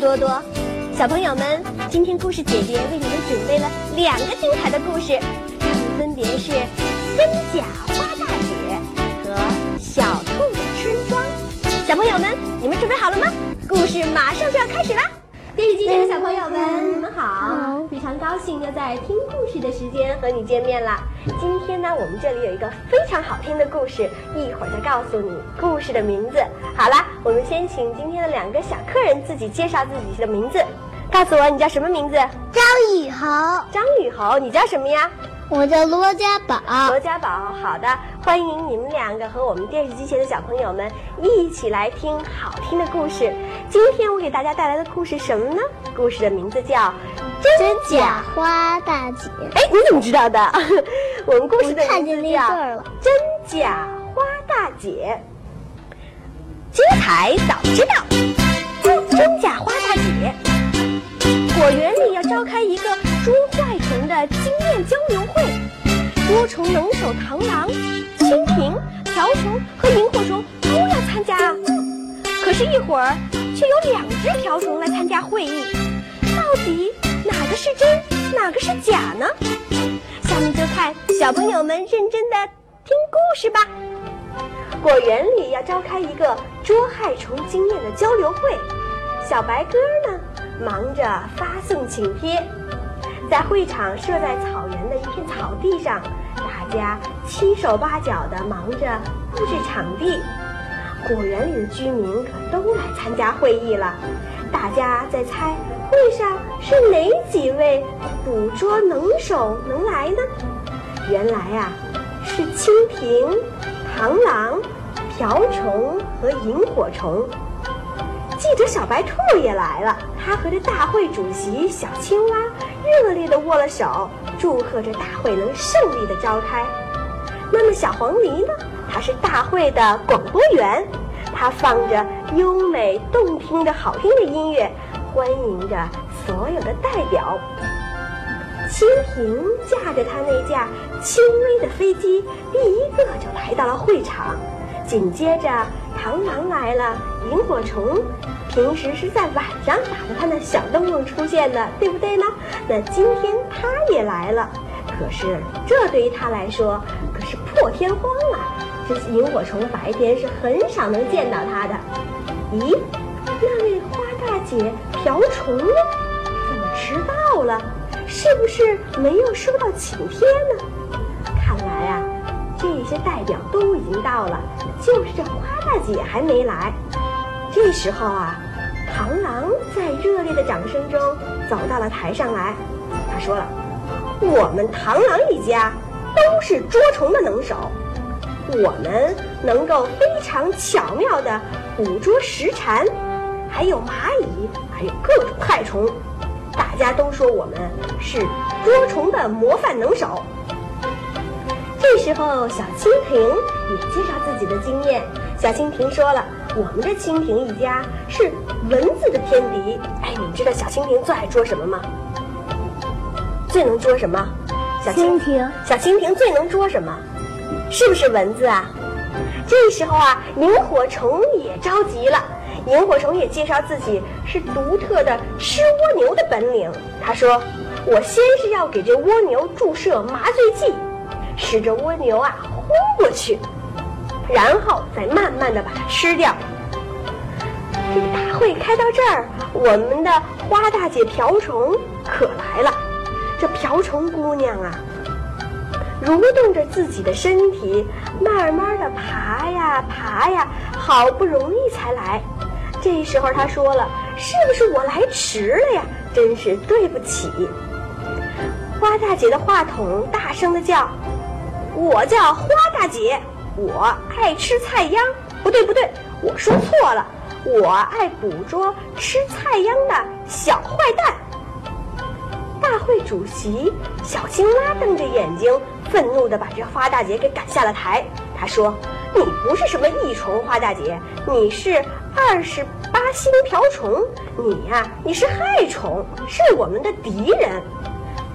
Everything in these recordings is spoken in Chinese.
多多，小朋友们，今天故事姐姐为你们准备了两个精彩的故事，它们分别是《真假花大姐》和《小兔的村庄》。小朋友们，你们准备好了吗？故事马上就要开始啦！电视机前的小朋友们，你们好！非常高兴又在听故事的时间和你见面了。今天呢，我们这里有一个非常好听的故事，一会儿再告诉你故事的名字。好了，我们先请今天的两个小客人自己介绍自己的名字，告诉我你叫什么名字？张雨豪，张雨豪，你叫什么呀？我叫罗家宝。罗家宝，好的，欢迎你们两个和我们电视机前的小朋友们一起来听好听的故事。今天我给大家带来的故事什么呢？故事的名字叫《真假花大姐》。哎，你怎么知道的？我们故事的看见名字叫那字了《真假花大姐》。精彩早知道，真假花大姐。果园里要召开一个捉坏虫的经验交流会，捉虫能手螳螂、蜻蜓、瓢虫和萤火虫都要参加啊。可是，一会儿却有两只瓢虫来参加会议，到底是真，哪个是假呢？下面就看小朋友们认真的听故事吧。果园里要召开一个捉害虫经验的交流会，小白鸽呢忙着发送请帖，在会场设在草原的一片草地上，大家七手八脚的忙着布置场地。果园里的居民可都来参加会议了，大家在猜会上是哪几位捕捉能手能来呢？原来啊，是蜻蜓、螳螂、瓢虫和萤火虫。记者小白兔也来了，他和这大会主席小青蛙热烈地握了手，祝贺着大会能胜利地召开。那么小黄鹂呢？它是大会的广播员，它放着优美动听的好听的音乐，欢迎着所有的代表。蜻蜓驾着它那架轻微的飞机，第一个就来到了会场。紧接着，螳螂来了，萤火虫平时是在晚上打着它那小灯笼出现的，对不对呢？那今天它也来了，可是这对于它来说可是破天荒啊！这萤火虫白天是很少能见到它的。咦，那位花大姐瓢虫呢？怎么迟到了？是不是没有收到请帖呢？看来啊，这些代表都已经到了，就是这花大姐还没来。这时候啊，螳螂在热烈的掌声中走到了台上来。他说了：“我们螳螂一家都是捉虫的能手，我们能够非常巧妙地捕捉石蝉，还有蚂蚁，还有各种害虫。大家都说我们是捉虫的模范能手。”这时候，小蜻蜓也介绍自己的经验。小蜻蜓说了：“我们这蜻蜓一家是蚊子的天敌。哎，你们知道小蜻蜓最爱捉什么吗？最能捉什么？小蜻蜓。小蜻蜓最能捉什么？是不是蚊子啊？这时候啊，萤火虫也着急了。萤火虫也介绍自己是独特的吃蜗牛的本领。他说：“我先是要给这蜗牛注射麻醉剂。”使这蜗牛啊昏过去，然后再慢慢的把它吃掉。这个大会开到这儿，我们的花大姐瓢虫可来了。这瓢虫姑娘啊，蠕动着自己的身体，慢慢的爬呀爬呀，好不容易才来。这时候他说了：“是不是我来迟了呀？真是对不起。”花大姐的话筒大声的叫。我叫花大姐，我爱吃菜秧。不对不对，我说错了，我爱捕捉吃菜秧的小坏蛋。大会主席小青蛙瞪着眼睛，愤怒地把这花大姐给赶下了台。他说：“你不是什么益虫，花大姐，你是二十八星瓢虫，你呀，你是害虫，是我们的敌人。”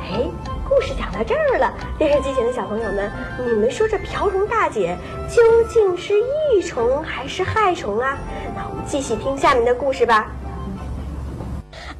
哎。故事讲到这儿了，电视机前的小朋友们，你们说这瓢虫大姐究竟是益虫还是害虫啊？那我们继续听下面的故事吧。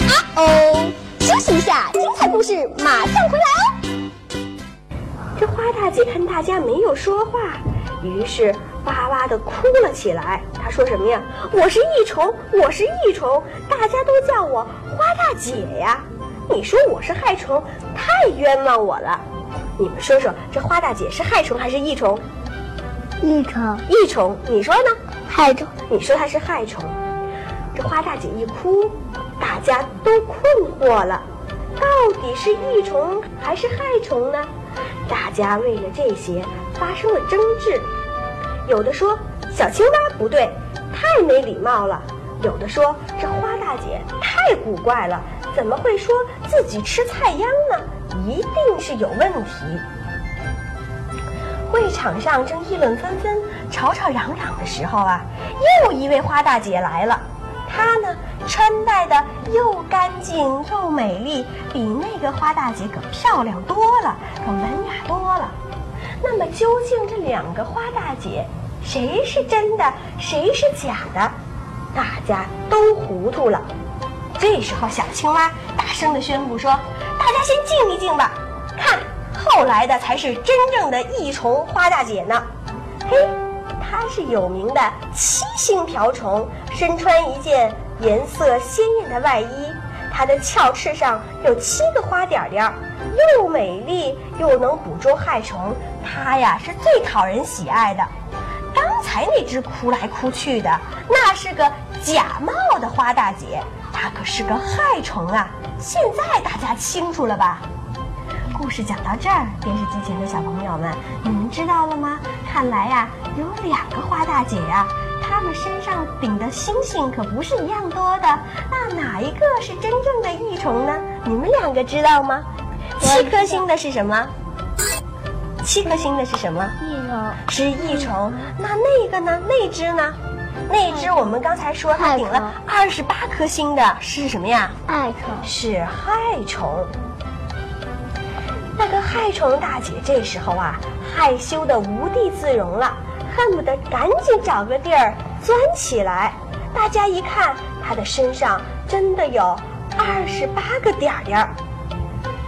啊哦，休息一下，精彩故事马上回来哦。这花大姐看大家没有说话，于是哇哇的哭了起来。他说什么呀？我是益虫，我是益虫，大家都叫我花大姐呀。你说我是害虫，太冤枉我了。你们说说，这花大姐是害虫还是益虫？益虫，益虫，你说呢？害虫，你说她是害虫。这花大姐一哭，大家都困惑了，到底是益虫还是害虫呢？大家为了这些发生了争执。有的说小青蛙不对，太没礼貌了；有的说这花大姐太古怪了，怎么会说自己吃菜秧呢？一定是有问题。会场上正议论纷纷、吵吵嚷嚷的时候啊，又一位花大姐来了。她呢，穿戴的又干净又美丽，比那个花大姐可漂亮多了，可文雅多了。那么，究竟这两个花大姐，谁是真的，谁是假的？大家都糊涂了。这时候，小青蛙大声地宣布说：“大家先静一静吧，看。”后来的才是真正的益虫花大姐呢，嘿，她是有名的七星瓢虫，身穿一件颜色鲜艳的外衣，它的鞘翅上有七个花点点儿，又美丽又能捕捉害虫，它呀是最讨人喜爱的。刚才那只哭来哭去的，那是个假冒的花大姐，它可是个害虫啊！现在大家清楚了吧？故事讲到这儿，电视机前的小朋友们，你们知道了吗？看来呀，有两个花大姐呀，她们身上顶的星星可不是一样多的。那哪一个是真正的益虫呢？你们两个知道吗？七颗星的是什么？七颗星的是什么？益虫是益虫。那那个呢？那只呢？那只我们刚才说它顶了二十八颗星的是什么呀？害虫是害虫。那个害虫大姐这时候啊，害羞的无地自容了，恨不得赶紧找个地儿钻起来。大家一看，她的身上真的有二十八个点点儿。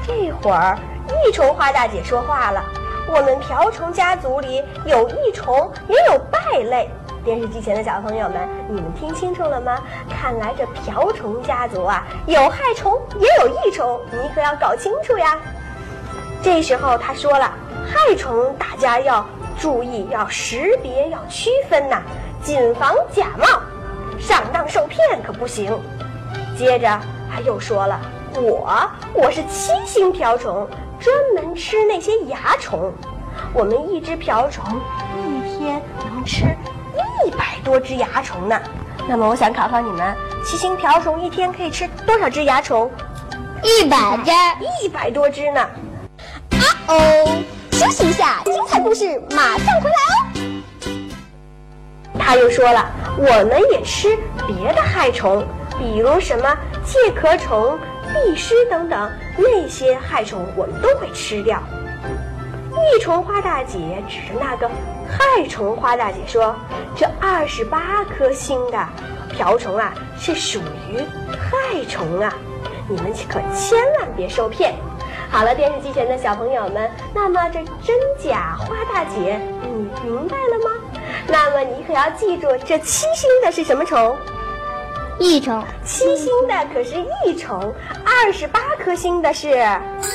这会儿，益虫花大姐说话了：“我们瓢虫家族里有益虫，也有败类。”电视机前的小朋友们，你们听清楚了吗？看来这瓢虫家族啊，有害虫，也有益虫，你可要搞清楚呀。这时候他说了，害虫大家要注意，要识别，要区分呐，谨防假冒，上当受骗可不行。接着他又说了，我我是七星瓢虫，专门吃那些蚜虫。我们一只瓢虫一天能吃一百多只蚜虫呢。那么我想考考你们，七星瓢虫一天可以吃多少只蚜虫？一百只，一百多只呢。啊哦，休息一下，精彩故事马上回来哦。他又说了，我们也吃别的害虫，比如什么介壳虫、壁虱等等，那些害虫我们都会吃掉。益虫花大姐指着那个害虫花大姐说：“这二十八颗星的瓢虫啊，是属于害虫啊，你们可千万别受骗。”好了，电视机前的小朋友们，那么这真假花大姐，你明白了吗？那么你可要记住，这七星的是什么虫？益虫，七星的可是益虫，二十八颗星的是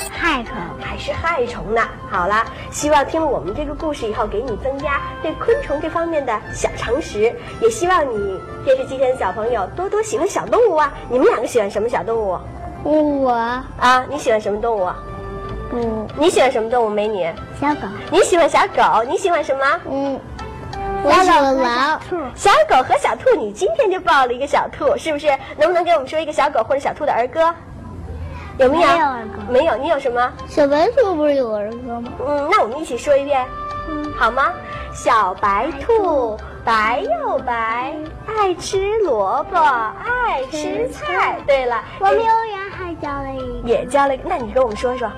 害虫，还是害虫呢？好了，希望听了我们这个故事以后，给你增加对昆虫这方面的小常识。也希望你电视机前的小朋友多多喜欢小动物啊！你们两个喜欢什么小动物？我啊，你喜欢什么动物？嗯，你喜欢什么动物？美女，小狗，你喜欢小狗？你喜欢什么？嗯，我喜欢狼，小狗和小兔，你今天就抱了一个小兔，是不是？能不能给我们说一个小狗或者小兔的儿歌？有没有？没有儿歌没有。你有什么？小白兔不是有儿歌吗？嗯，那我们一起说一遍，嗯，好吗？小白兔白又白，爱吃萝卜，爱吃菜。对了，我们幼儿园还教了一个，也教了一个，那你跟我们说说，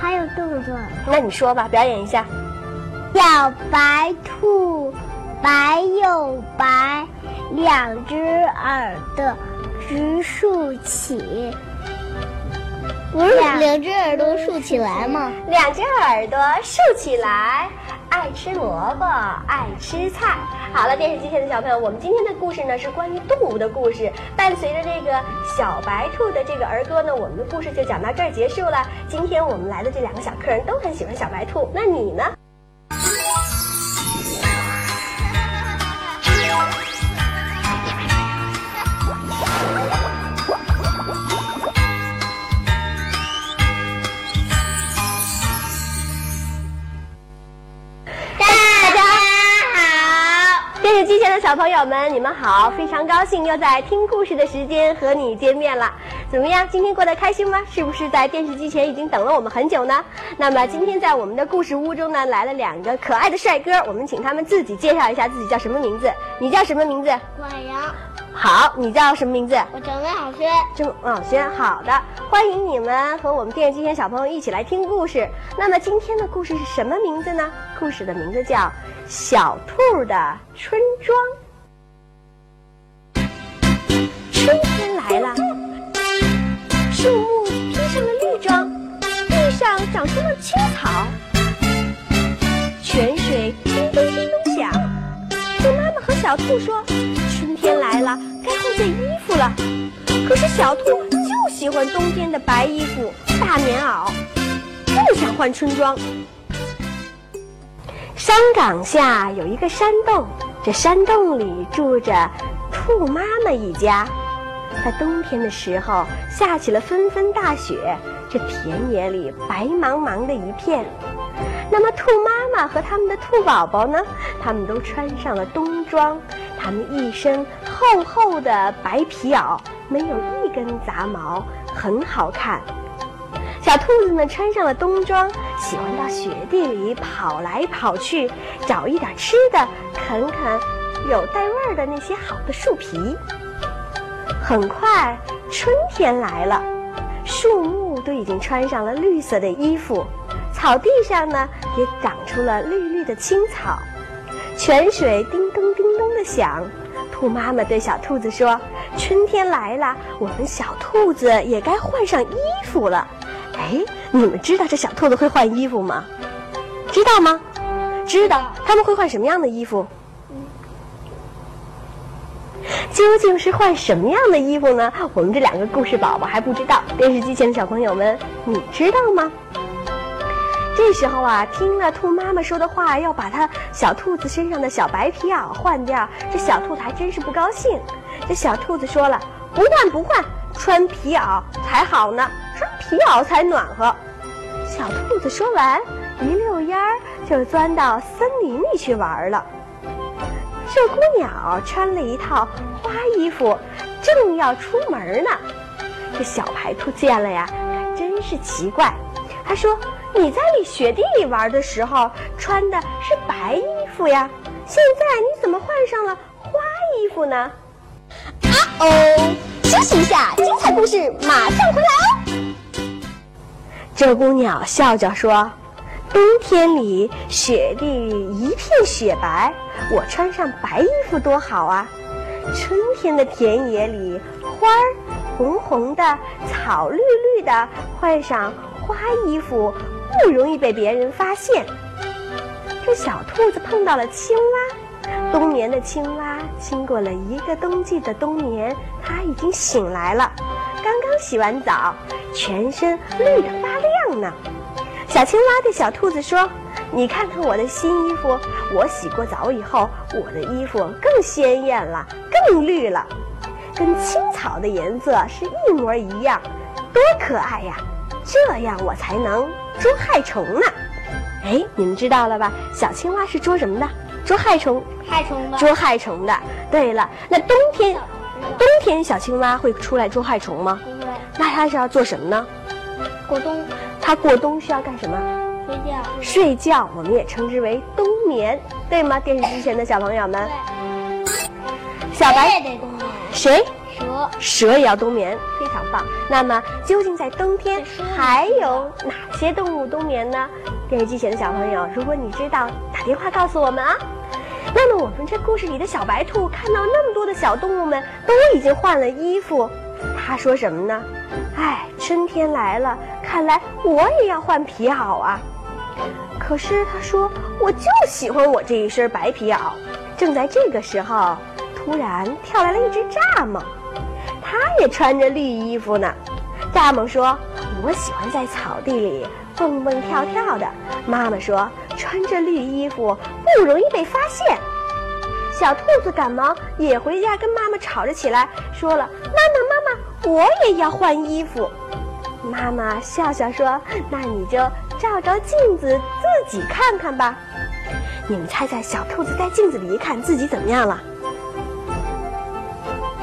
还有动作。那你说吧，表演一下。小白兔白又白，两只耳朵直竖起。不是两只耳朵竖起来吗？两只耳朵竖起来，爱吃萝卜，爱吃菜。好了，电视机前的小朋友，我们今天的故事呢是关于动物的故事。伴随着这个小白兔的这个儿歌呢，我们的故事就讲到这儿结束了。今天我们来的这两个小客人都很喜欢小白兔，那你呢？的小朋友们，你们好！非常高兴又在听故事的时间和你见面了。怎么样？今天过得开心吗？是不是在电视机前已经等了我们很久呢？那么今天在我们的故事屋中呢，来了两个可爱的帅哥，我们请他们自己介绍一下自己叫什么名字。你叫什么名字？管阳。好，你叫什么名字？我叫魏小轩。郑小轩，好的，欢迎你们和我们电视机前小朋友一起来听故事。那么今天的故事是什么名字呢？故事的名字叫《小兔的春装》。春天来了，树木披上了绿装，地上长出了青草，泉水叮咚叮咚响。兔妈妈和小兔说。天来了，该换件衣服了。可是小兔就喜欢冬天的白衣服、大棉袄，不想换春装。山岗下有一个山洞，这山洞里住着兔妈妈一家。在冬天的时候，下起了纷纷大雪，这田野里白茫茫的一片。那么，兔妈妈和他们的兔宝宝呢？他们都穿上了冬装。他们一身厚厚的白皮袄，没有一根杂毛，很好看。小兔子们穿上了冬装，喜欢到雪地里跑来跑去，找一点吃的，啃啃有带味儿的那些好的树皮。很快，春天来了，树木都已经穿上了绿色的衣服，草地上呢也长出了绿绿的青草，泉水叮咚。的响，兔妈妈对小兔子说：“春天来了，我们小兔子也该换上衣服了。”哎，你们知道这小兔子会换衣服吗？知道吗？知道。他们会换什么样的衣服？究竟是换什么样的衣服呢？我们这两个故事宝宝还不知道。电视机前的小朋友们，你知道吗？这时候啊，听了兔妈妈说的话，要把它小兔子身上的小白皮袄换掉，这小兔子还真是不高兴。这小兔子说了：“不换不换，穿皮袄才好呢，穿皮袄才暖和。”小兔子说完，一溜烟儿就钻到森林里去玩了。鹧鸪鸟穿了一套花衣服，正要出门呢。这小白兔见了呀，可真是奇怪，他说。你在里雪地里玩的时候穿的是白衣服呀，现在你怎么换上了花衣服呢？啊哦，休息一下，精彩故事马上回来哦。鹧鸪鸟笑着说：“冬天里雪地里一片雪白，我穿上白衣服多好啊！春天的田野里花儿红红的，草绿绿的，换上花衣服。”不容易被别人发现。这小兔子碰到了青蛙，冬眠的青蛙经过了一个冬季的冬眠，它已经醒来了，刚刚洗完澡，全身绿得发亮呢。小青蛙对小兔子说：“你看看我的新衣服，我洗过澡以后，我的衣服更鲜艳了，更绿了，跟青草的颜色是一模一样，多可爱呀！这样我才能。”捉害虫呢？哎，你们知道了吧？小青蛙是捉什么的？捉害虫。害虫的。捉害虫的。对了，那冬天，冬天小青蛙会出来捉害虫吗？不会。那它是要做什么呢？过冬。它过冬需要干什么？睡觉。睡觉，我们也称之为冬眠，对吗？电视机前的小朋友们。小白也得冬眠。谁？蛇。蛇也要冬眠。非常棒。那么，究竟在冬天还有哪些动物冬眠呢？电视机前的小朋友，如果你知道，打电话告诉我们啊。那么，我们这故事里的小白兔看到那么多的小动物们都已经换了衣服，他说什么呢？哎，春天来了，看来我也要换皮袄啊。可是他说，我就喜欢我这一身白皮袄。正在这个时候，突然跳来了一只蚱蜢，它也穿着绿衣服呢。蚱蜢说：“我喜欢在草地里蹦蹦跳跳的。”妈妈说：“穿着绿衣服不容易被发现。”小兔子赶忙也回家跟妈妈吵着起来，说了：“妈妈，妈妈，我也要换衣服。”妈妈笑笑说：“那你就照照镜子，自己看看吧。”你们猜猜，小兔子在镜子里一看，自己怎么样了？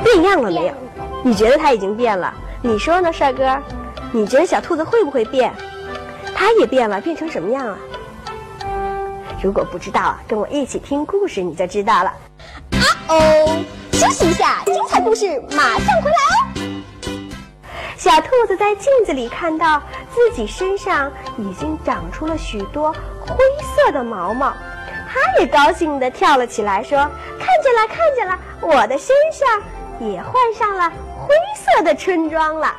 变样了没有？你觉得它已经变了？你说呢，帅哥？你觉得小兔子会不会变？它也变了，变成什么样了？如果不知道啊，跟我一起听故事你就知道了。啊哦，休息一下，精彩故事马上回来哦。小兔子在镜子里看到自己身上已经长出了许多灰色的毛毛，它也高兴地跳了起来，说：“看见了，看见了，我的身上也换上了灰色的春装了，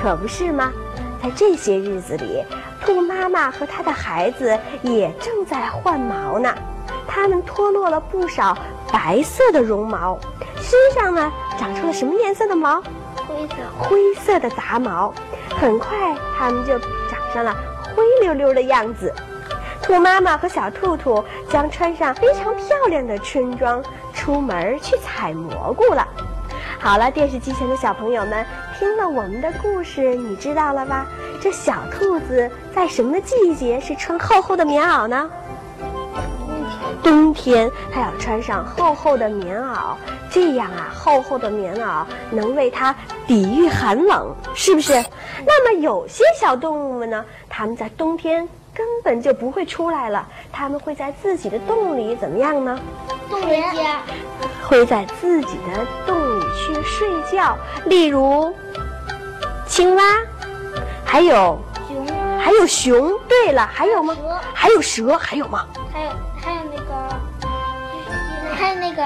可不是吗？”在这些日子里，兔妈妈和它的孩子也正在换毛呢。它们脱落了不少白色的绒毛，身上呢长出了什么颜色的毛？灰色。灰色的杂毛。很快，它们就长上了灰溜溜的样子。兔妈妈和小兔兔将穿上非常漂亮的春装，出门去采蘑菇了。好了，电视机前的小朋友们，听了我们的故事，你知道了吧？这小兔子在什么季节是穿厚厚的棉袄呢？冬天，它要穿上厚厚的棉袄，这样啊，厚厚的棉袄能为它抵御寒冷，是不是？那么有些小动物们呢，它们在冬天根本就不会出来了，它们会在自己的洞里怎么样呢？洞人家。会在自己的洞里去睡觉，例如青蛙，还有熊，还有熊。对了，还有吗？蛇，还有蛇，还有吗？还有还有那个，还有那个，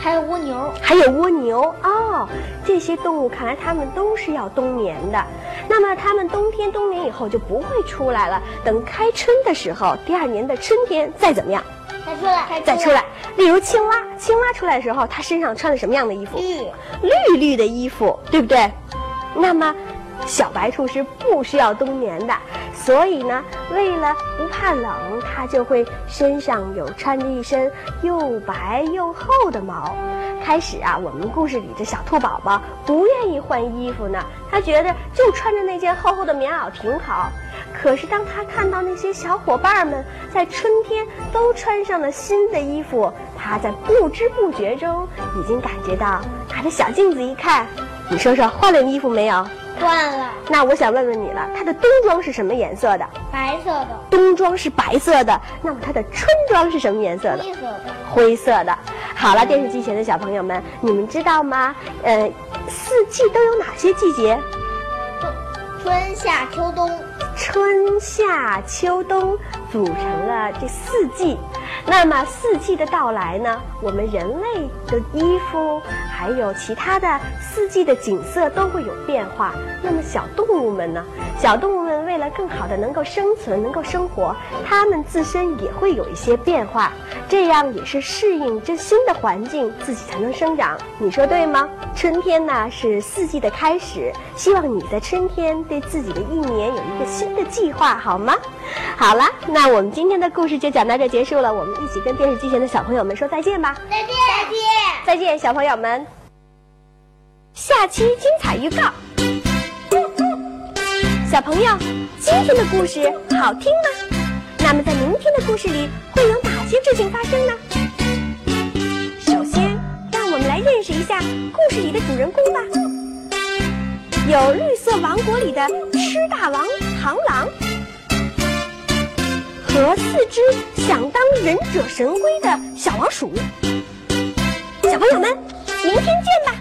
还有蜗牛，还有蜗牛哦。这些动物看来它们都是要冬眠的，那么它们冬天冬眠以后就不会出来了。等开春的时候，第二年的春天再怎么样？再出来，再出来。例如青蛙，青蛙出来的时候，它身上穿的什么样的衣服？绿，绿绿的衣服，对不对？那么，小白兔是不需要冬眠的，所以呢，为了不怕冷，它就会身上有穿着一身又白又厚的毛。开始啊，我们故事里的小兔宝宝不愿意换衣服呢，他觉得就穿着那件厚厚的棉袄挺好。可是当他看到那些小伙伴们在春天都穿上了新的衣服，他在不知不觉中已经感觉到，拿着小镜子一看，你说说换了衣服没有？换了。那我想问问你了，它的冬装是什么颜色的？白色的。冬装是白色的，那么它的春装是什么颜色的？灰色的。灰色的。好了，电视机前的小朋友们，你们知道吗？呃，四季都有哪些季节？春夏秋冬。春夏秋冬组成了这四季。那么四季的到来呢，我们人类的衣服，还有其他的四季的景色都会有变化。那么小动物们呢？小动物们为了更好的能够生存、能够生活，它们自身也会有一些变化，这样也是适应这新的环境，自己才能生长。你说对吗？春天呢是四季的开始，希望你在春天对自己的一年有一个新的计划，好吗？好了，那我们今天的故事就讲到这结束了。我们一起跟电视机前的小朋友们说再见吧！再见，再见，再见，小朋友们。下期精彩预告。小朋友，今天的故事好听吗？那么在明天的故事里会有哪些事情发生呢？首先，让我们来认识一下故事里的主人公吧。有绿色王国里的吃大王螳螂。和四只想当忍者神龟的小老鼠，小朋友们，明天见吧。